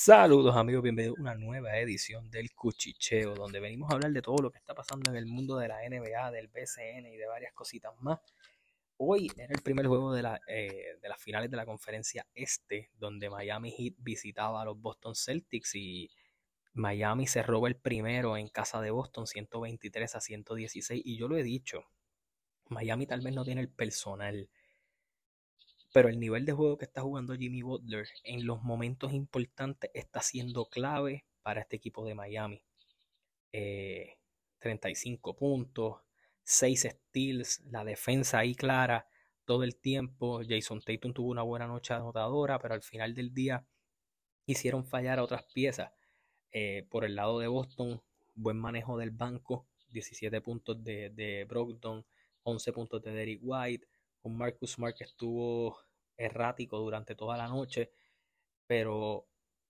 Saludos amigos, bienvenidos a una nueva edición del Cuchicheo, donde venimos a hablar de todo lo que está pasando en el mundo de la NBA, del BCN y de varias cositas más. Hoy era el primer juego de, eh, de las finales de la conferencia este, donde Miami Heat visitaba a los Boston Celtics y Miami se roba el primero en casa de Boston, 123 a 116. Y yo lo he dicho, Miami tal vez no tiene el personal pero el nivel de juego que está jugando Jimmy Butler en los momentos importantes está siendo clave para este equipo de Miami. 35 eh, puntos, 6 steals, la defensa ahí clara todo el tiempo. Jason Tatum tuvo una buena noche anotadora, pero al final del día hicieron fallar a otras piezas. Eh, por el lado de Boston, buen manejo del banco, 17 puntos de, de Brogdon, 11 puntos de Derek White, Marcus Smart que estuvo errático durante toda la noche, pero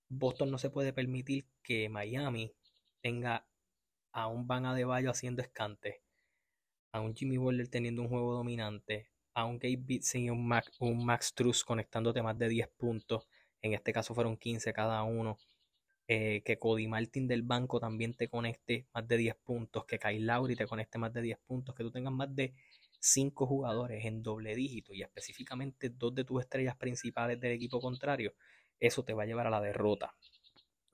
Boston no se puede permitir que Miami tenga a un Van Adebayo haciendo escante, a un Jimmy Butler teniendo un juego dominante, a un Gabe Bitson y un Max, un Max Truss conectándote más de 10 puntos, en este caso fueron 15 cada uno, eh, que Cody Martin del banco también te conecte más de 10 puntos, que Kyle Lowry te conecte más de 10 puntos, que tú tengas más de cinco jugadores en doble dígito y específicamente dos de tus estrellas principales del equipo contrario, eso te va a llevar a la derrota.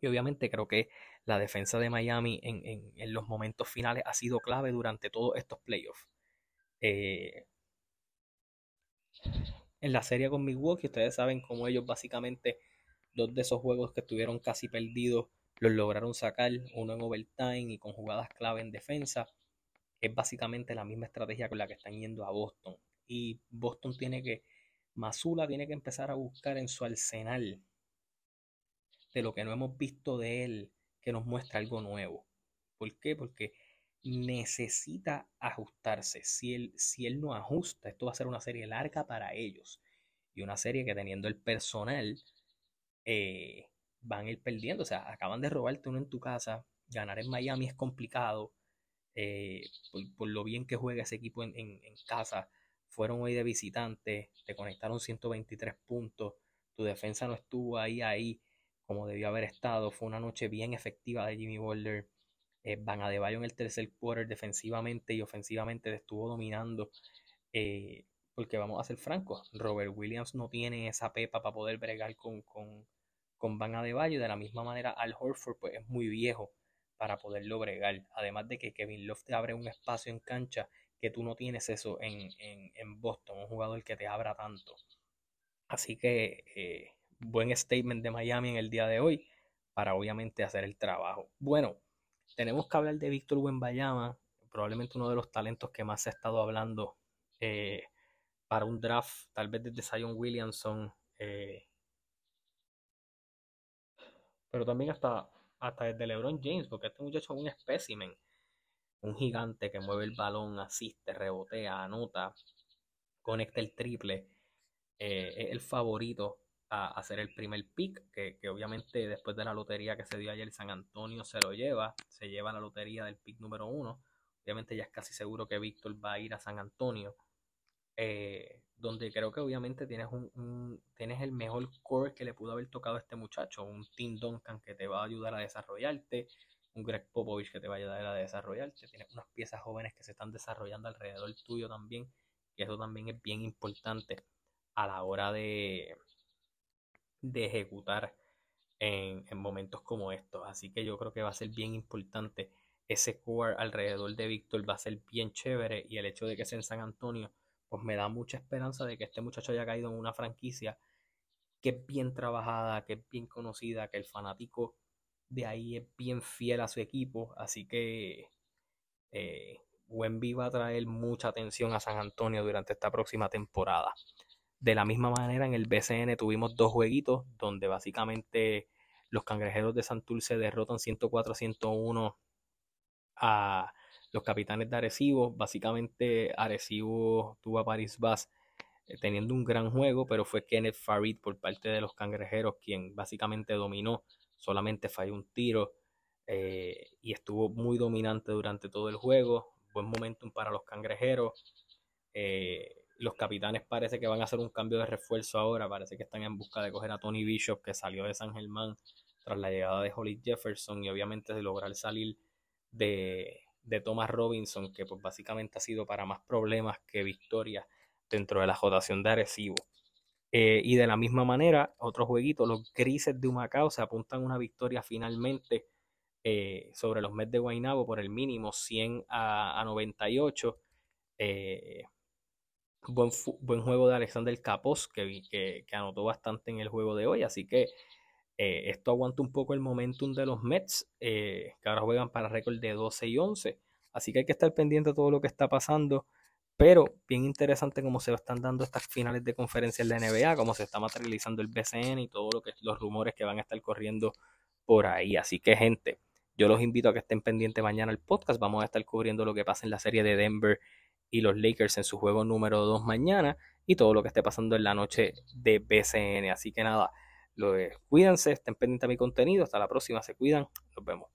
Y obviamente creo que la defensa de Miami en, los momentos finales ha sido clave durante todos estos playoffs. Eh, en la serie con Milwaukee, ustedes saben cómo ellos básicamente dos de esos juegos que estuvieron casi perdidos los lograron sacar, uno en overtime y con jugadas clave en defensa es básicamente la misma estrategia con la que están yendo a Boston. Y Boston tiene que, Masula tiene que empezar a buscar en su arsenal de lo que no hemos visto de él, que nos muestra algo nuevo. ¿Por qué? Porque necesita ajustarse. Si él, si él no ajusta, esto va a ser una serie larga para ellos. Y una serie que teniendo el personal, eh, van a ir perdiendo. O sea, acaban de robarte uno en tu casa. Ganar en Miami es complicado. Eh, por, lo bien que juega ese equipo en, casa. Fueron hoy de visitante, te conectaron 123 puntos, tu defensa no estuvo ahí, ahí como debió haber estado. Fue una noche bien efectiva de Jimmy Butler. Eh, Van Adebayo en el tercer quarter defensivamente y ofensivamente estuvo dominando. Eh, porque vamos a ser francos, Robert Williams no tiene esa pepa para poder bregar con, con, con Van. De la misma manera, Al Horford pues, es muy viejo para poderlo bregar. Además de que Kevin Love te abre un espacio en cancha que tú no tienes eso en, Boston, un jugador que te abra tanto. Así que eh, buen statement de Miami en el día de hoy para obviamente hacer el trabajo. Bueno, tenemos que hablar de Víctor Wembayama, probablemente uno de los talentos que más se ha estado hablando eh, para un draft, tal vez desde Zion Williamson, eh, pero también hasta hasta desde LeBron James, porque este muchacho es un espécimen, un gigante que mueve el balón, asiste, rebotea, anota, conecta el triple. Eh, es el favorito a hacer el primer pick, que, obviamente después de la lotería que se dio ayer, San Antonio se lo lleva, se lleva la lotería del pick número uno. Obviamente ya es casi seguro que Víctor va a ir a San Antonio. Eh, donde creo que obviamente tienes un, tienes el mejor core que le pudo haber tocado a este muchacho, un Tim Duncan que te va a ayudar a desarrollarte, un Greg Popovich que te va a ayudar a desarrollarte, tienes unas piezas jóvenes que se están desarrollando alrededor tuyo también, y eso también es bien importante a la hora de, de ejecutar en, en momentos como estos. Así que yo creo que va a ser bien importante ese core alrededor de Víctor, va a ser bien chévere y el hecho de que sea en San Antonio pues me da mucha esperanza de que este muchacho haya caído en una franquicia que es bien trabajada, que es bien conocida, que el fanático de ahí es bien fiel a su equipo, así que eh, Wemby va a traer mucha atención a San Antonio durante esta próxima temporada. De la misma manera, en el BCN tuvimos dos jueguitos donde básicamente los cangrejeros de Santurce derrotan 104-101 a los capitanes de Arecibo. Básicamente Arecibo tuvo a Paris Bass eh, teniendo un gran juego, pero fue Kenneth Farid por parte de los cangrejeros quien básicamente dominó, solamente falló un tiro eh, y estuvo muy dominante durante todo el juego. Buen momentum para los cangrejeros. Eh, los capitanes parece que van a hacer un cambio de refuerzo ahora, parece que están en busca de coger a Tony Bishop que salió de San Germán tras la llegada de Holly Jefferson y obviamente de lograr salir de, de Thomas Robinson, que pues básicamente ha sido para más problemas que victorias dentro de la jotación de Arecibo. Eh, y de la misma manera, otro jueguito, los Grises de Humacao se apuntan una victoria finalmente eh, sobre los Mets de Guaynabo por el mínimo 100 a, 98. Eh, buen, buen, juego de Alexander Capos, que, que, anotó bastante en el juego de hoy. Así que esto aguanta un poco el momentum de los Mets, que ahora juegan para récord de 12 y 11. Así que hay que estar pendiente de todo lo que está pasando. Pero bien interesante cómo se están dando estas finales de conferencia en la NBA, cómo se está materializando el BCN y todo lo que los rumores que van a estar corriendo por ahí. Así que, gente, yo los invito a que estén pendientes mañana al podcast. Vamos a estar cubriendo lo que pasa en la serie de Denver y los Lakers en su juego número 2 mañana y todo lo que esté pasando en la noche de BCN. Así que nada, lo, cuídense, estén pendientes a mi contenido. Hasta la próxima, se cuidan. Nos vemos.